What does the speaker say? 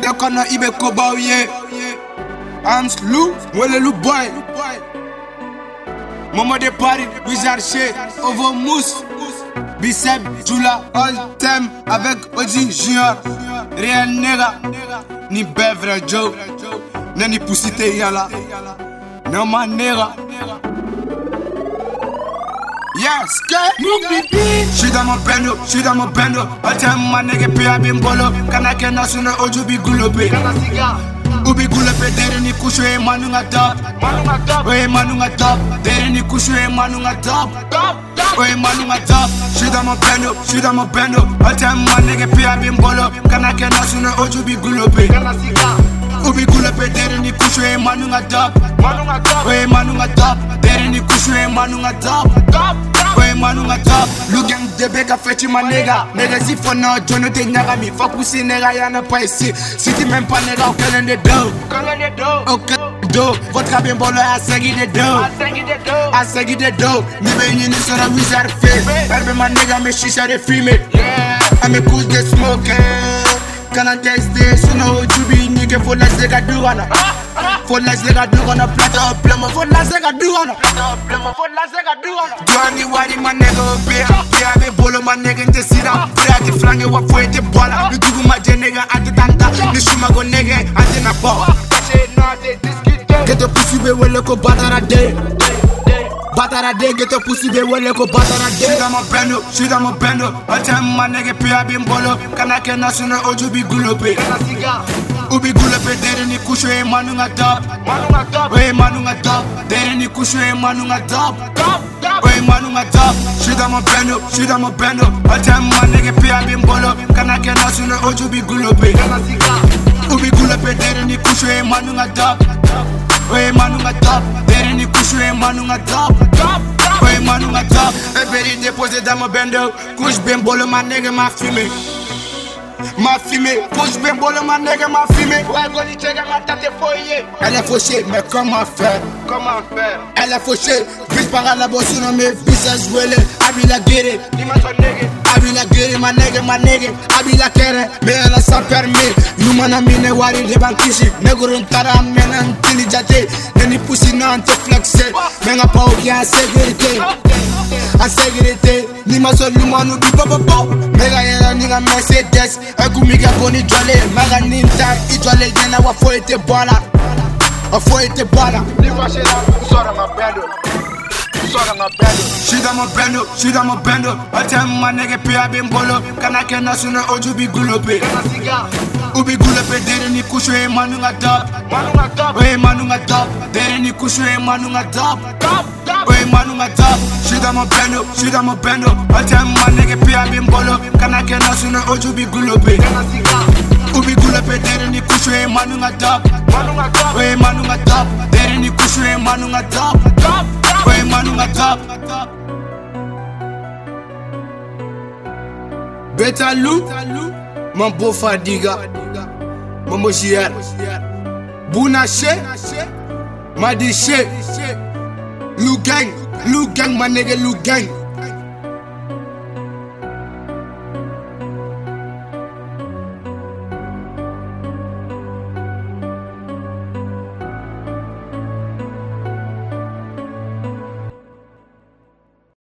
The corner, ibe koba, yeah. Arms Lou, wele Lou boy. Momo de Paris, Wizard Shea, Ovo Mousse. Bicep, Jula, all time avec Oji Junior. Real nigga, ni Bevra Joe. Nani pussy te yala. No my nigga. Yeah, skirt. She dans mon bendo, she dans mon bendo. All time my nigga pay a bimbolo. Kana kena suna oju bi gulobe. Ubi gulobe dere ni kusho e manu nga top. Oye manu nga top. Dere ni kusho e manu nga top. Oye manu nga top. She dans mon bendo, she dans mon bendo. All time my nigga pay a bimbolo. Kana kena suna oju bi gulobe. Ubi gulobe dere ni kusho e manu nga top. Oye manu nga top. Dere ni kusho e manu nga top. Oye manu nga top. Debe ka fetch ma nigga. Nigga si for now, Jono te nyaga mi. Fuck pussy nigga, yana pas ici. Si tu m'aimes pas nigga, au calendrier de dos. Au calendrier de dos. Votre bien bolo a segui de dos. A segui de dos. Ni be ni ni sora wizard face. Herbe ma nigga me shisha de fumer. Yeah. I me cool de smoke. Kana teste, suno be nigga for la zega duana. For la zega duana, plata up plumber. For la zega duana. Duani wari ma nigga be. Pia be bolo ma nigga nte sira. Pia ti flange wa fo ete bola. Ni dugu ma je nigga ante tanta. Ni shuma go nigga ante na bo. Get the pussy be wele ko batara day. Batara day, get the pussy be wele ko batara day. She da mo bendo, she da mo bendo. All time ma nigga pia be mbolo. Kana kena suna oju bi gulope. Ubi gulope dere ni kusho e manu nga top. Oye manu nga top. Dere ni kusho e manu nga top. Oye manu nga top. She da mo bendo, she da mo bendo. All time ma nigga pia be mbolo. Kana kena suna oju bi gulope. Ubi gulope dere ni kusho e manu nga top. Oye manu nga top. Dere ni kusho e manu nga top. Oye manu nga top. E beri déposé dans mon bendo. Couche bien bolo ma nigga ma fumé. ma fumée. Poche bémbole, ma nègre, ma fumée. ma tête foyer. Elle est fauchée, mais comment faire? Comment faire? Elle est fauchée, puis par la bosse nommée, puis à jouer les. Abi la guéré. Abi la guéré, ma nègre, ma nègre. Abi la kéré, mais elle a sans permis. Nous m'en amine, wari, les banquiches. Nègre, on t'a ramené, on t'a jate. Neni poussi, non, on te flexé. Mais on n'a pas oublié la sécurité. En sécurité, ni ma son lumanu bi papa pop, mega yena ni nga Mercedes, ekumiga boni jole, maga ninta, ijole yena wa fo ete bola, wa fo ete bola. Ni fâché là Sora ma bendo Sora ma bendo She da mo bendo, she da mo bendo. All time my nigga pay a bimbolo. Kana kena suna oju bi gulope. Ubi gulope dere ni kusho e manu nga top. Manu nga top Oye manu nga top. Dere ni kusho e manu nga top. Top top Oye manu nga top. She da mo bendo, she da mo bendo. All time my nigga pay a bimbolo. Kana kena suna oju bi gulope. Kana siga Ubi gulope dere ni kusho e manu nga top. Manu nga top Oye manu nga top. Dere ni kusho e manu nga top. Top top Oye manu nga top. Beta Lou, mon beau Fadiga, Momo Chier, Bounaché, Madiché, Lou Gang, Lou Gang, my nigga Lou Gang.